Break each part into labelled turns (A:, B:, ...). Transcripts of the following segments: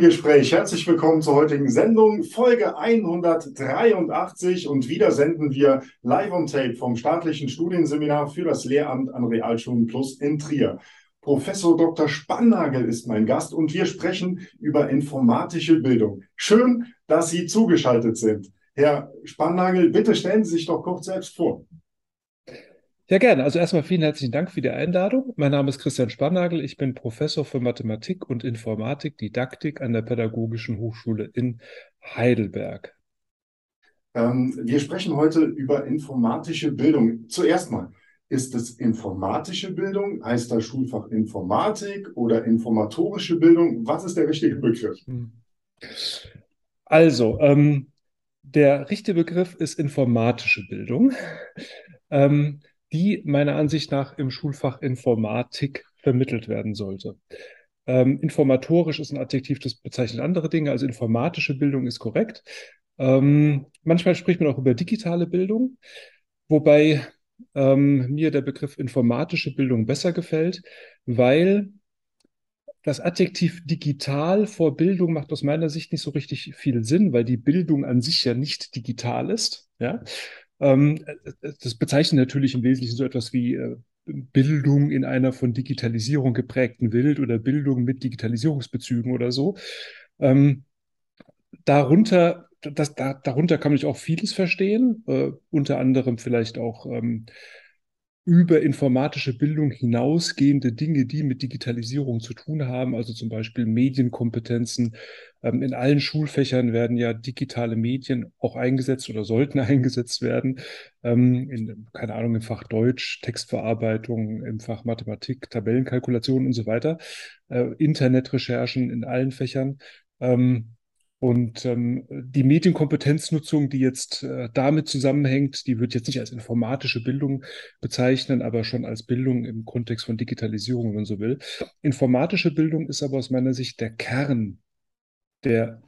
A: Gespräch. Herzlich willkommen zur heutigen Sendung, Folge 183. Und wieder senden wir live on tape vom staatlichen Studienseminar für das Lehramt an Realschulen Plus in Trier. Professor Dr. Spannagel ist mein Gast und wir sprechen über informatische Bildung. Schön, dass Sie zugeschaltet sind. Herr Spannagel, bitte stellen Sie sich doch kurz selbst vor.
B: Ja, gerne. Also erstmal vielen herzlichen Dank für die Einladung. Mein Name ist Christian Spannagel. Ich bin Professor für Mathematik und Informatik, Didaktik an der Pädagogischen Hochschule in Heidelberg.
A: Ähm, wir sprechen heute über informatische Bildung. Zuerst mal, ist es informatische Bildung? Heißt das Schulfach Informatik oder informatorische Bildung? Was ist der richtige Begriff? Hm.
B: Also, ähm, der richtige Begriff ist informatische Bildung. Ähm, die meiner Ansicht nach im Schulfach Informatik vermittelt werden sollte. Ähm, informatorisch ist ein Adjektiv, das bezeichnet andere Dinge, also informatische Bildung ist korrekt. Ähm, manchmal spricht man auch über digitale Bildung, wobei ähm, mir der Begriff informatische Bildung besser gefällt, weil das Adjektiv digital vor Bildung macht aus meiner Sicht nicht so richtig viel Sinn, weil die Bildung an sich ja nicht digital ist. Ja? Ähm, das bezeichnet natürlich im Wesentlichen so etwas wie äh, Bildung in einer von Digitalisierung geprägten Welt oder Bildung mit Digitalisierungsbezügen oder so. Ähm, darunter, das, da, darunter kann man auch vieles verstehen, äh, unter anderem vielleicht auch ähm, über informatische Bildung hinausgehende Dinge, die mit Digitalisierung zu tun haben, also zum Beispiel Medienkompetenzen. Ähm, in allen Schulfächern werden ja digitale Medien auch eingesetzt oder sollten eingesetzt werden. Ähm, in, keine Ahnung, im Fach Deutsch, Textverarbeitung, im Fach Mathematik, Tabellenkalkulation und so weiter. Äh, Internetrecherchen in allen Fächern. Ähm, und ähm, die Medienkompetenznutzung, die jetzt äh, damit zusammenhängt, die wird jetzt nicht als informatische Bildung bezeichnen, aber schon als Bildung im Kontext von Digitalisierung, wenn man so will. Informatische Bildung ist aber aus meiner Sicht der Kern der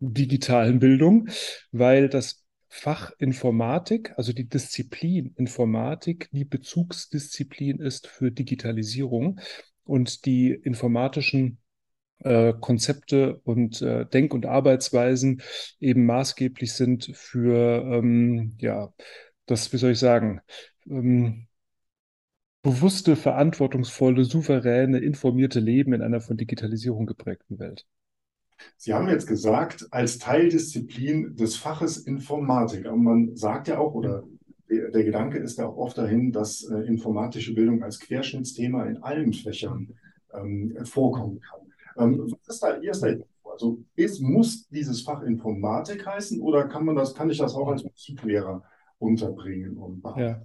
B: digitalen Bildung, weil das Fach Informatik, also die Disziplin Informatik, die Bezugsdisziplin ist für Digitalisierung und die informatischen äh, Konzepte und äh, Denk- und Arbeitsweisen eben maßgeblich sind für, ähm, ja, das, wie soll ich sagen, ähm, bewusste, verantwortungsvolle, souveräne, informierte Leben in einer von Digitalisierung geprägten Welt.
A: Sie haben jetzt gesagt, als Teildisziplin des Faches Informatik. Aber man sagt ja auch, oder der, der Gedanke ist ja auch oft dahin, dass äh, informatische Bildung als Querschnittsthema in allen Fächern ähm, vorkommen kann. Ähm, was ist da Ihr Statement? Also ist, muss dieses Fach Informatik heißen oder kann man das, kann ich das auch als Musiklehrer unterbringen und
B: Ja,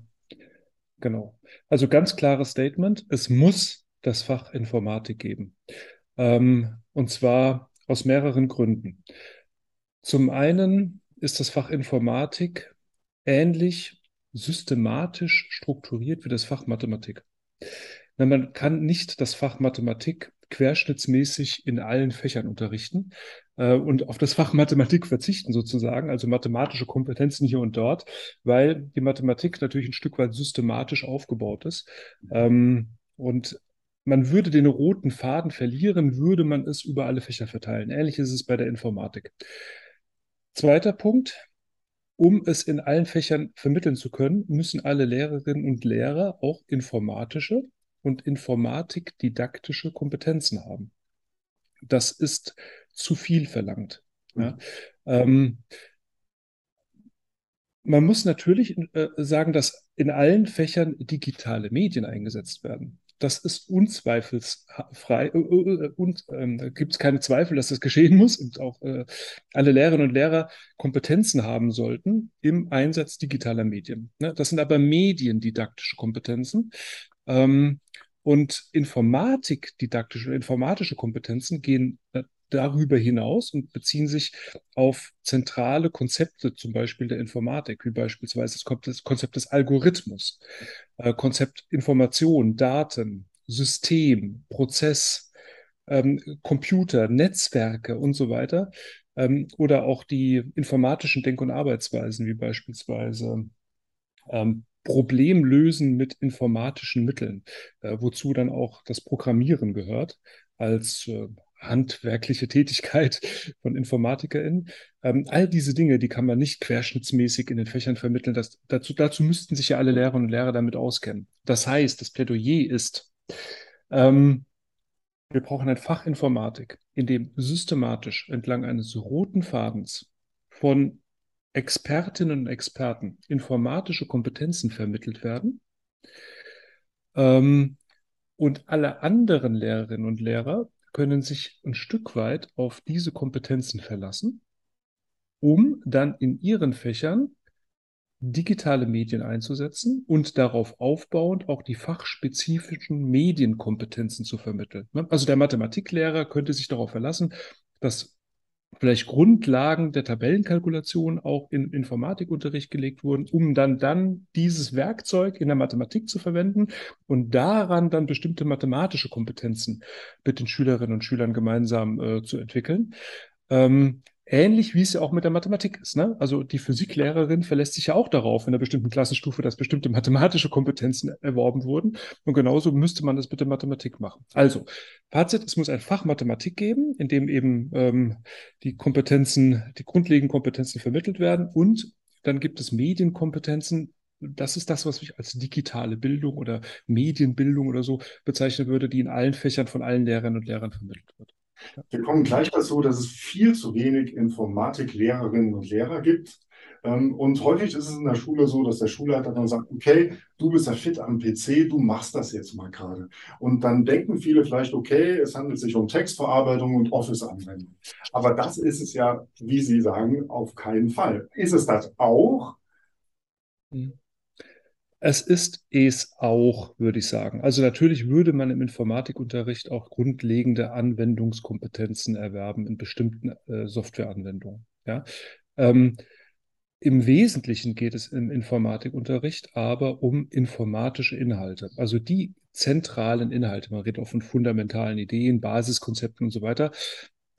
B: genau. Also ganz klares Statement, es muss das Fach Informatik geben. Ähm, und zwar aus mehreren Gründen. Zum einen ist das Fach Informatik ähnlich systematisch strukturiert wie das Fach Mathematik. Man kann nicht das Fach Mathematik querschnittsmäßig in allen Fächern unterrichten äh, und auf das Fach Mathematik verzichten sozusagen, also mathematische Kompetenzen hier und dort, weil die Mathematik natürlich ein Stück weit systematisch aufgebaut ist. Ähm, und man würde den roten Faden verlieren, würde man es über alle Fächer verteilen. Ähnlich ist es bei der Informatik. Zweiter Punkt. Um es in allen Fächern vermitteln zu können, müssen alle Lehrerinnen und Lehrer auch informatische und Informatik-didaktische Kompetenzen haben. Das ist zu viel verlangt. Ja. Ähm, man muss natürlich äh, sagen, dass in allen Fächern digitale Medien eingesetzt werden. Das ist unzweifelsfrei äh, äh, und da gibt es keine Zweifel, dass das geschehen muss und auch äh, alle Lehrerinnen und Lehrer Kompetenzen haben sollten im Einsatz digitaler Medien. Ne? Das sind aber mediendidaktische Kompetenzen. Ähm, und Informatik, didaktische und informatische Kompetenzen gehen äh, darüber hinaus und beziehen sich auf zentrale Konzepte, zum Beispiel der Informatik, wie beispielsweise das Konzept des Algorithmus, äh, Konzept Information, Daten, System, Prozess, ähm, Computer, Netzwerke und so weiter. Ähm, oder auch die informatischen Denk- und Arbeitsweisen, wie beispielsweise ähm, Problem lösen mit informatischen Mitteln, äh, wozu dann auch das Programmieren gehört als äh, handwerkliche Tätigkeit von InformatikerInnen. Ähm, all diese Dinge, die kann man nicht querschnittsmäßig in den Fächern vermitteln. Das, dazu, dazu müssten sich ja alle Lehrerinnen und Lehrer damit auskennen. Das heißt, das Plädoyer ist, ähm, wir brauchen ein Fach Informatik, in dem systematisch entlang eines roten Fadens von Expertinnen und Experten informatische Kompetenzen vermittelt werden. Ähm, und alle anderen Lehrerinnen und Lehrer können sich ein Stück weit auf diese Kompetenzen verlassen, um dann in ihren Fächern digitale Medien einzusetzen und darauf aufbauend auch die fachspezifischen Medienkompetenzen zu vermitteln. Also der Mathematiklehrer könnte sich darauf verlassen, dass vielleicht Grundlagen der Tabellenkalkulation auch in Informatikunterricht gelegt wurden, um dann dann dieses Werkzeug in der Mathematik zu verwenden und daran dann bestimmte mathematische Kompetenzen mit den Schülerinnen und Schülern gemeinsam äh, zu entwickeln. Ähm, Ähnlich wie es ja auch mit der Mathematik ist. Ne? Also die Physiklehrerin verlässt sich ja auch darauf in einer bestimmten Klassenstufe, dass bestimmte mathematische Kompetenzen erworben wurden. Und genauso müsste man das mit der Mathematik machen. Also, Fazit, es muss ein Fach Mathematik geben, in dem eben ähm, die Kompetenzen, die grundlegenden Kompetenzen vermittelt werden. Und dann gibt es Medienkompetenzen, das ist das, was ich als digitale Bildung oder Medienbildung oder so bezeichnen würde, die in allen Fächern von allen Lehrerinnen und Lehrern vermittelt wird.
A: Wir kommen gleich dazu, dass es viel zu wenig Informatiklehrerinnen und Lehrer gibt. Ähm, und häufig ist es in der Schule so, dass der Schulleiter dann sagt, okay, du bist ja fit am PC, du machst das jetzt mal gerade. Und dann denken viele vielleicht, okay, es handelt sich um Textverarbeitung und Office-Anwendung. Aber das ist es ja, wie Sie sagen, auf keinen Fall. Ist es das auch?
B: Hm. Es ist es auch, würde ich sagen. Also natürlich würde man im Informatikunterricht auch grundlegende Anwendungskompetenzen erwerben in bestimmten äh, Softwareanwendungen. Ja? Ähm, Im Wesentlichen geht es im Informatikunterricht aber um informatische Inhalte, also die zentralen Inhalte. Man redet auch von fundamentalen Ideen, Basiskonzepten und so weiter.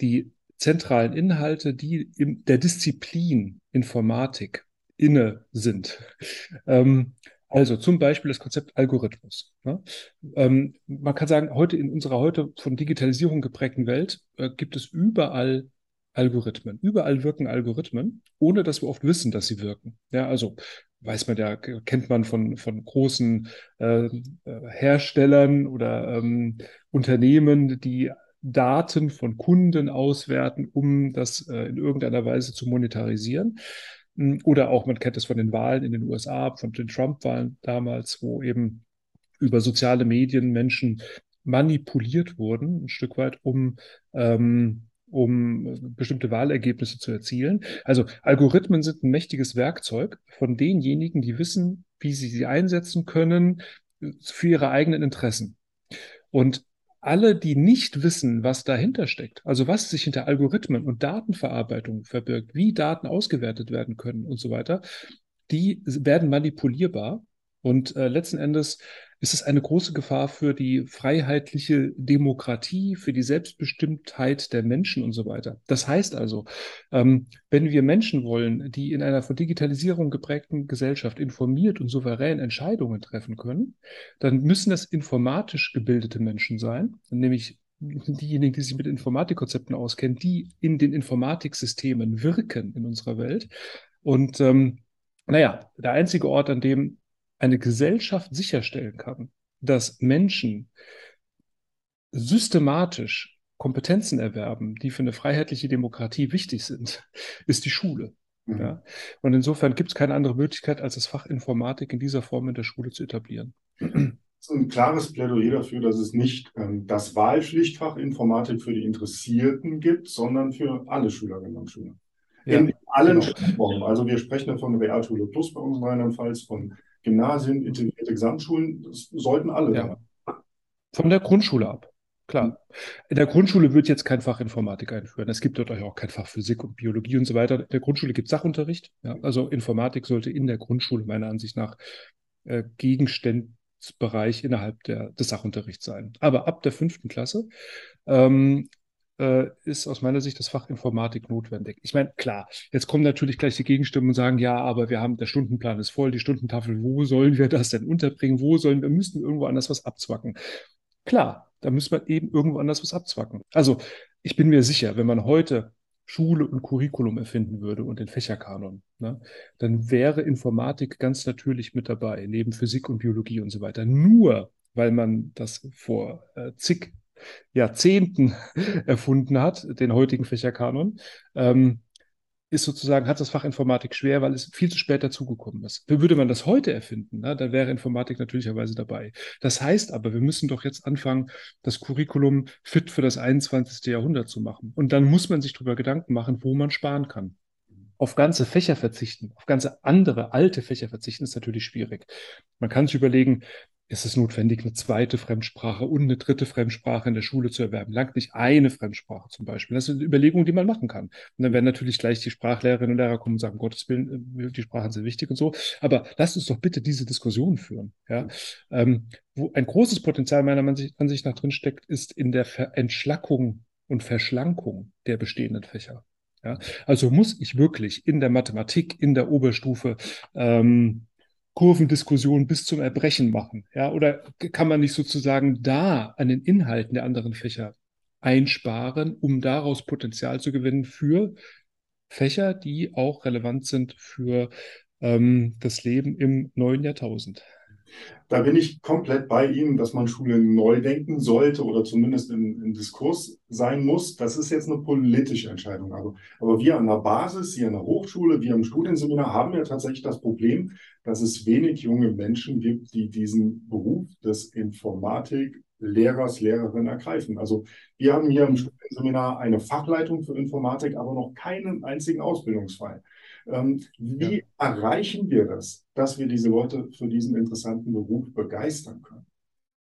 B: Die zentralen Inhalte, die in der Disziplin Informatik inne sind. Ähm, also zum Beispiel das Konzept Algorithmus. Ne? Ähm, man kann sagen, heute in unserer heute von Digitalisierung geprägten Welt äh, gibt es überall Algorithmen. Überall wirken Algorithmen, ohne dass wir oft wissen, dass sie wirken. Ja, also weiß man ja, kennt man von, von großen äh, äh, Herstellern oder ähm, Unternehmen, die Daten von Kunden auswerten, um das äh, in irgendeiner Weise zu monetarisieren. Hm, oder auch, man kennt es von den Wahlen in den USA, von den Trump-Wahlen damals, wo eben über soziale Medien Menschen manipuliert wurden, ein Stück weit, um, ähm, um bestimmte Wahlergebnisse zu erzielen. Also Algorithmen sind ein mächtiges Werkzeug von denjenigen, die wissen, wie sie sie einsetzen können für ihre eigenen Interessen. Und alle, die nicht wissen, was dahinter steckt, also was sich hinter Algorithmen und Datenverarbeitung verbirgt, wie Daten ausgewertet werden können und so weiter, die werden manipulierbar. Und äh, letzten Endes ist es eine große Gefahr für die freiheitliche Demokratie, für die Selbstbestimmtheit der Menschen und so weiter. Das heißt also, ähm, wenn wir Menschen wollen, die in einer von Digitalisierung geprägten Gesellschaft informiert und souverän Entscheidungen treffen können, dann müssen das informatisch gebildete Menschen sein, nämlich diejenigen, die sich mit Informatikkonzepten auskennen, die in den Informatiksystemen wirken in unserer Welt. Und ähm, naja, der einzige Ort, an dem eine Gesellschaft sicherstellen kann, dass Menschen systematisch Kompetenzen erwerben, die für eine freiheitliche Demokratie wichtig sind, ist die Schule. Mhm. Ja? Und insofern gibt es keine andere Möglichkeit, als das Fach Informatik in dieser Form in der Schule zu etablieren.
A: Das ist ein klares Plädoyer dafür, dass es nicht ähm, das Wahlpflichtfach Informatik für die Interessierten gibt, sondern für alle Schülerinnen und Schüler. Ja, in allen genau. Sprachformen. Also wir sprechen ja von Realschule Plus bei uns in Rheinland-Pfalz, von Gymnasien, integrierte Gesamtschulen, das sollten alle. Ja.
B: Von der Grundschule ab. Klar. In der Grundschule wird jetzt kein Fach Informatik einführen. Es gibt dort auch kein Fach Physik und Biologie und so weiter. In der Grundschule gibt es Sachunterricht. Ja, also Informatik sollte in der Grundschule meiner Ansicht nach äh, Gegenstandsbereich innerhalb der, des Sachunterrichts sein. Aber ab der fünften Klasse ähm, äh, ist aus meiner Sicht das Fach Informatik notwendig. Ich meine, klar, jetzt kommen natürlich gleich die Gegenstimmen und sagen, ja, aber wir haben, der Stundenplan ist voll, die Stundentafel, wo sollen wir das denn unterbringen? Wo sollen wir, müssen irgendwo anders was abzwacken? Klar, da müssen wir eben irgendwo anders was abzwacken. Also ich bin mir sicher, wenn man heute Schule und Curriculum erfinden würde und den Fächerkanon, ne, dann wäre Informatik ganz natürlich mit dabei, neben Physik und Biologie und so weiter. Nur weil man das vor äh, zig Jahrzehnten erfunden hat, den heutigen Fächerkanon, ähm, ist sozusagen, hat das Fach Informatik schwer, weil es viel zu spät dazugekommen ist. Würde man das heute erfinden, ne, dann wäre Informatik natürlicherweise dabei. Das heißt aber, wir müssen doch jetzt anfangen, das Curriculum fit für das 21. Jahrhundert zu machen. Und dann muss man sich darüber Gedanken machen, wo man sparen kann. Auf ganze Fächer verzichten, auf ganze andere alte Fächer verzichten, ist natürlich schwierig. Man kann sich überlegen, ist es notwendig, eine zweite Fremdsprache und eine dritte Fremdsprache in der Schule zu erwerben. Langt nicht eine Fremdsprache zum Beispiel. Das ist eine Überlegung, die man machen kann. Und dann werden natürlich gleich die Sprachlehrerinnen und Lehrer kommen und sagen, Gottes Willen, äh, die Sprachen sind wichtig und so. Aber lasst uns doch bitte diese Diskussion führen. Ja? Ähm, wo ein großes Potenzial meiner Ansicht nach drinsteckt, ist in der Entschlackung und Verschlankung der bestehenden Fächer. Ja? Also muss ich wirklich in der Mathematik, in der Oberstufe ähm, Kurvendiskussion bis zum Erbrechen machen? Ja, oder kann man nicht sozusagen da an den Inhalten der anderen Fächer einsparen, um daraus Potenzial zu gewinnen für Fächer, die auch relevant sind für ähm, das Leben im neuen Jahrtausend?
A: Da bin ich komplett bei Ihnen, dass man Schule neu denken sollte oder zumindest im, im Diskurs sein muss. Das ist jetzt eine politische Entscheidung. Aber, aber wir an der Basis, hier an der Hochschule, wir im Studienseminar haben ja tatsächlich das Problem, dass es wenig junge Menschen gibt, die diesen Beruf des Informatik Lehrers, Lehrerin ergreifen. Also wir haben hier im Studienseminar eine Fachleitung für Informatik, aber noch keinen einzigen Ausbildungsfall. Ähm, wie ja. erreichen wir das, dass wir diese Leute für diesen interessanten Beruf begeistern können?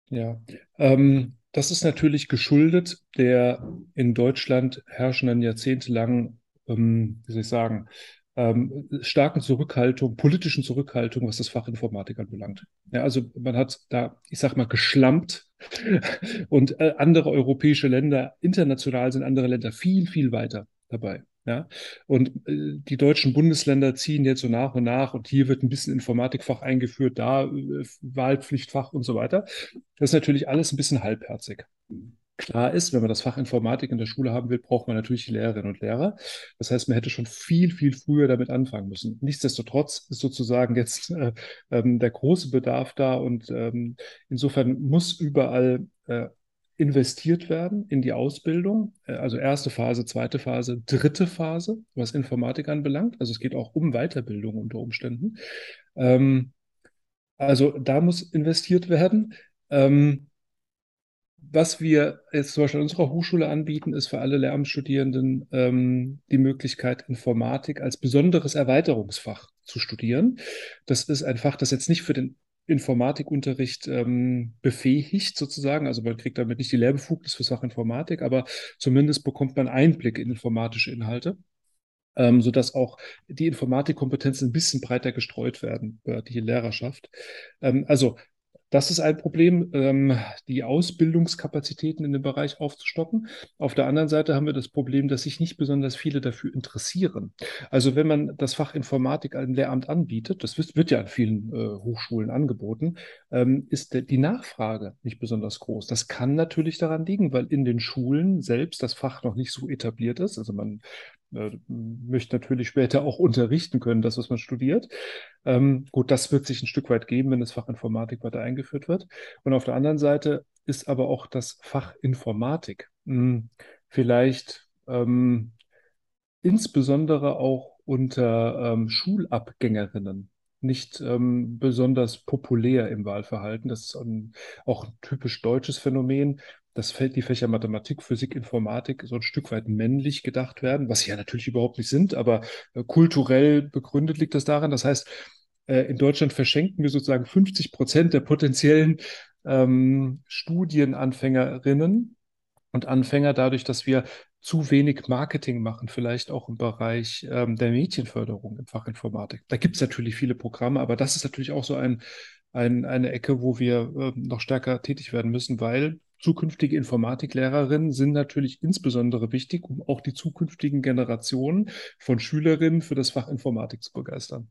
B: Ja, ähm, das ist natürlich geschuldet der in Deutschland herrschenden jahrzehntelangen, ähm, wie soll ich sagen, ähm, starken Zurückhaltung, politischen Zurückhaltung, was das Fach Informatik anbelangt. Ja, also man hat da, ich sag mal, geschlampt und äh, andere europäische Länder, international sind andere Länder viel, viel weiter dabei. Ja, und äh, die deutschen Bundesländer ziehen jetzt so nach und nach und hier wird ein bisschen Informatikfach eingeführt, da äh, Wahlpflichtfach und so weiter. Das ist natürlich alles ein bisschen halbherzig. Klar ist, wenn man das Fach Informatik in der Schule haben will, braucht man natürlich Lehrerinnen und Lehrer. Das heißt, man hätte schon viel, viel früher damit anfangen müssen. Nichtsdestotrotz ist sozusagen jetzt äh, ähm, der große Bedarf da und ähm, insofern muss überall äh, investiert werden in die Ausbildung. Äh, also erste Phase, zweite Phase, dritte Phase, was Informatik anbelangt. Also es geht auch um Weiterbildung unter Umständen. Ähm, also da muss investiert werden. Ähm, was wir jetzt zum Beispiel an unserer Hochschule anbieten, ist für alle Lehramtsstudierenden ähm, die Möglichkeit, Informatik als besonderes Erweiterungsfach zu studieren. Das ist ein Fach, das jetzt nicht für den Informatikunterricht ähm, befähigt sozusagen. Also man kriegt damit nicht die Lehrbefugnis für Sachinformatik, aber zumindest bekommt man Einblick in informatische Inhalte. Ähm, sodass auch die Informatikkompetenzen ein bisschen breiter gestreut werden über die Lehrerschaft. Ähm, also das ist ein Problem, ähm, die Ausbildungskapazitäten in dem Bereich aufzustocken. Auf der anderen Seite haben wir das Problem, dass sich nicht besonders viele dafür interessieren. Also wenn man das Fach Informatik einem Lehramt anbietet, das wird ja an vielen äh, Hochschulen angeboten, ähm, ist die Nachfrage nicht besonders groß. Das kann natürlich daran liegen, weil in den Schulen selbst das Fach noch nicht so etabliert ist. Also man möchte natürlich später auch unterrichten können, das, was man studiert. Ähm, gut, das wird sich ein Stück weit geben, wenn das Fach Informatik weiter eingeführt wird. Und auf der anderen Seite ist aber auch das Fach Informatik mh, hm, vielleicht ähm, insbesondere auch unter ähm, Schulabgängerinnen nicht ähm, besonders populär im Wahlverhalten. Das ist ein, auch ein typisch deutsches Phänomen dass die Fächer Mathematik, Physik, Informatik so ein Stück weit männlich gedacht werden, was sie ja natürlich überhaupt nicht sind, aber äh, kulturell begründet liegt das daran. Das heißt, äh, in Deutschland verschenken wir sozusagen 50 Prozent der potenziellen ähm, Studienanfängerinnen und Anfänger dadurch, dass wir zu wenig Marketing machen, vielleicht auch im Bereich ähm, der Mädchenförderung im Fach Informatik. Da gibt es natürlich viele Programme, aber das ist natürlich auch so ein, ein eine Ecke, wo wir äh, noch stärker tätig werden müssen, weil zukünftige Informatiklehrerinnen sind natürlich insbesondere wichtig, um auch die zukünftigen Generationen von Schülerinnen für das Fach Informatik zu begeistern.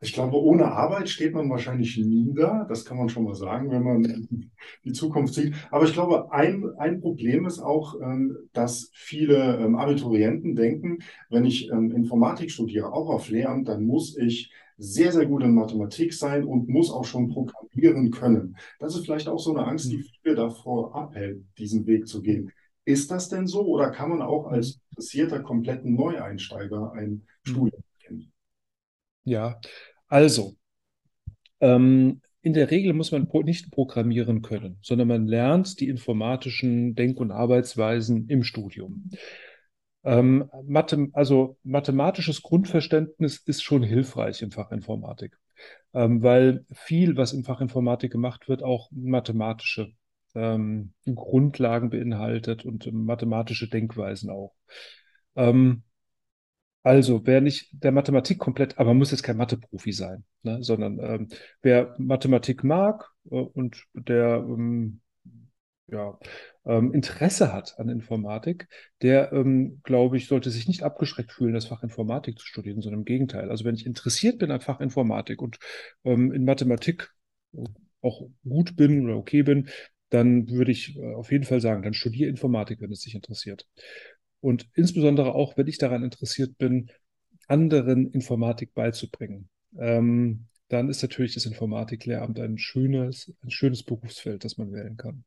A: Ich glaube, ohne Arbeit steht man wahrscheinlich nie da. Das kann man schon mal sagen, wenn man die Zukunft sieht. Aber ich glaube, ein, ein Problem ist auch, ähm, dass viele ähm, Abiturienten denken, wenn ich ähm, Informatik studiere, auch auf Lehramt, dann muss ich sehr, sehr gut in Mathematik sein und muss auch schon programmieren können. Das ist vielleicht auch so eine Angst, die viele davor abhält, diesen Weg zu gehen. Ist das denn so oder kann man auch als interessierter, kompletten Neueinsteiger ein Studium beginnen?
B: Ja, also, ähm, in der Regel muss man nicht programmieren können, sondern man lernt die informatischen Denk- und Arbeitsweisen im Studium. Ähm, Mathe, also mathematisches Grundverständnis ist schon hilfreich im Fach Informatik, ähm, weil viel, was im Fach Informatik gemacht wird, auch mathematische ähm, Grundlagen beinhaltet und mathematische Denkweisen auch. Ähm, also, wer nicht der Mathematik komplett, aber man muss jetzt kein Mathe-Profi sein, ne, sondern ähm, wer Mathematik mag äh, und der ähm, ja, ähm, Interesse hat an Informatik, der, ähm, glaube ich, sollte sich nicht abgeschreckt fühlen, das Fach Informatik zu studieren, sondern im Gegenteil. Also wenn ich interessiert bin am Fach Informatik und ähm, in Mathematik auch gut bin oder okay bin, dann würde ich äh, auf jeden Fall sagen, dann studiere Informatik, wenn es dich interessiert. Und insbesondere auch, wenn ich daran interessiert bin, anderen Informatik beizubringen. Ähm, dann ist natürlich das Informatiklehramt ein schönes, ein schönes Berufsfeld, das man wählen kann.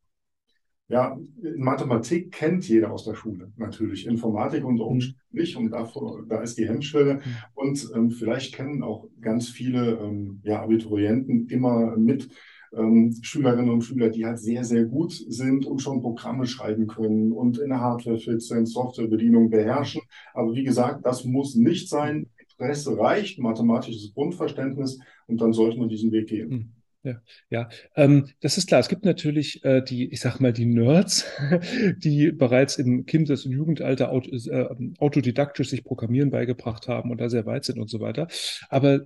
A: Ja, Mathematik kennt jeder aus der Schule, natürlich. Informatik unter mhm. Umständen mhm. nicht und davor, da ist die Hemmschwelle. Mhm. Und ähm, vielleicht kennen auch ganz viele ähm, ja, Abiturienten immer mit ähm, Schülerinnen und Schüler, die halt sehr, sehr gut sind und schon Programme schreiben können und in der Hardware fit sind, Softwarebedienung beherrschen. Aber wie gesagt, das muss nicht sein. Interesse reicht, mathematisches Grundverständnis und dann sollte man diesen Weg gehen.
B: Ja, ja. Ähm, das ist klar. Es gibt natürlich äh, die, ich sag mal, die Nerds, die bereits im Kindes- und Jugendalter aut äh, autodidaktisch sich Programmieren beigebracht haben und da sehr weit sind und so weiter. Aber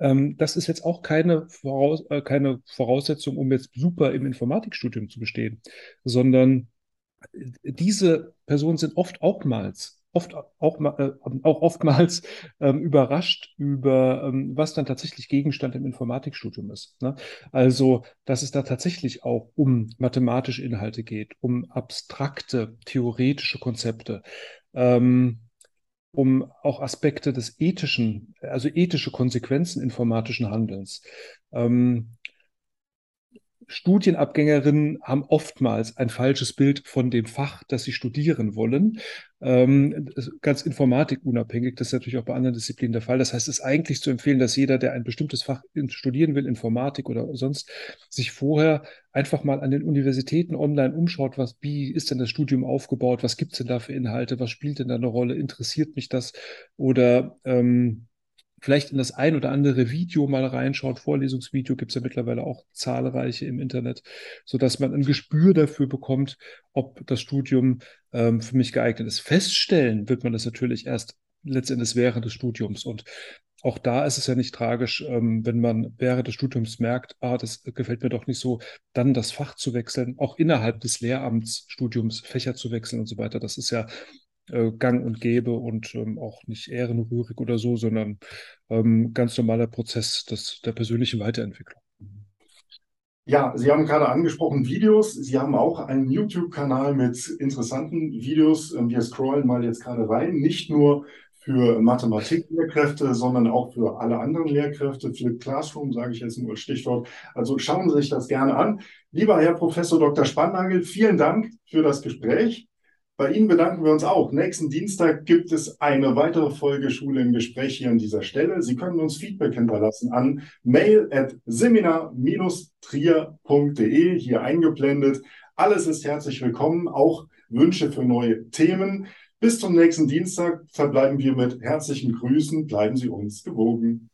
B: ähm, das ist jetzt auch keine, Voraus äh, keine Voraussetzung, um jetzt super im Informatikstudium zu bestehen, sondern äh, diese Personen sind oft oftmals oft auch, äh, auch oftmals ähm, überrascht über, ähm, was dann tatsächlich Gegenstand im Informatikstudium ist. Ne? Also, dass es da tatsächlich auch um mathematische Inhalte geht, um abstrakte, theoretische Konzepte, ähm, um auch Aspekte des ethischen, also ethische Konsequenzen informatischen Handelns. Ähm, Studienabgängerinnen haben oftmals ein falsches Bild von dem Fach, das sie studieren wollen. Ähm, ganz informatikunabhängig, das ist natürlich auch bei anderen Disziplinen der Fall. Das heißt, es ist eigentlich zu empfehlen, dass jeder, der ein bestimmtes Fach studieren will, Informatik oder sonst, sich vorher einfach mal an den Universitäten online umschaut, was, wie ist denn das Studium aufgebaut, was gibt es denn da für Inhalte, was spielt denn da eine Rolle, interessiert mich das oder ähm, vielleicht in das ein oder andere Video mal reinschaut. Vorlesungsvideo gibt es ja mittlerweile auch zahlreiche im Internet, sodass man ein Gespür dafür bekommt, ob das Studium ähm, für mich geeignet ist. Feststellen wird man das natürlich erst letztendlich während des Studiums. Und auch da ist es ja nicht tragisch, ähm, wenn man während des Studiums merkt, ah, das gefällt mir doch nicht so, dann das Fach zu wechseln, auch innerhalb des Lehramtsstudiums Fächer zu wechseln und so weiter. Das ist ja äh, gang und gäbe und ähm, auch nicht ehrenrührig oder so, sondern ähm, ganz normaler Prozess des, der persönlichen Weiterentwicklung.
A: Ja, Sie haben gerade angesprochen Videos. Sie haben auch einen YouTube-Kanal mit interessanten Videos. Ähm, wir scrollen mal jetzt gerade rein. Nicht nur für Mathematiklehrkräfte, sondern auch für alle anderen Lehrkräfte, für Classroom, sage ich jetzt nur als Stichwort. Also schauen Sie sich das gerne an. Lieber Herr Professor Dr. Spannagel, vielen Dank für das Gespräch. Bei Ihnen bedanken wir uns auch. Nächsten Dienstag gibt es eine weitere Folge Schule im Gespräch hier an dieser Stelle. Sie können uns Feedback hinterlassen an mail at seminar-trier.de, hier eingeblendet. Alles ist herzlich willkommen, auch Wünsche für neue Themen. Bis zum nächsten Dienstag verbleiben wir mit herzlichen Grüßen. Bleiben Sie uns gewogen.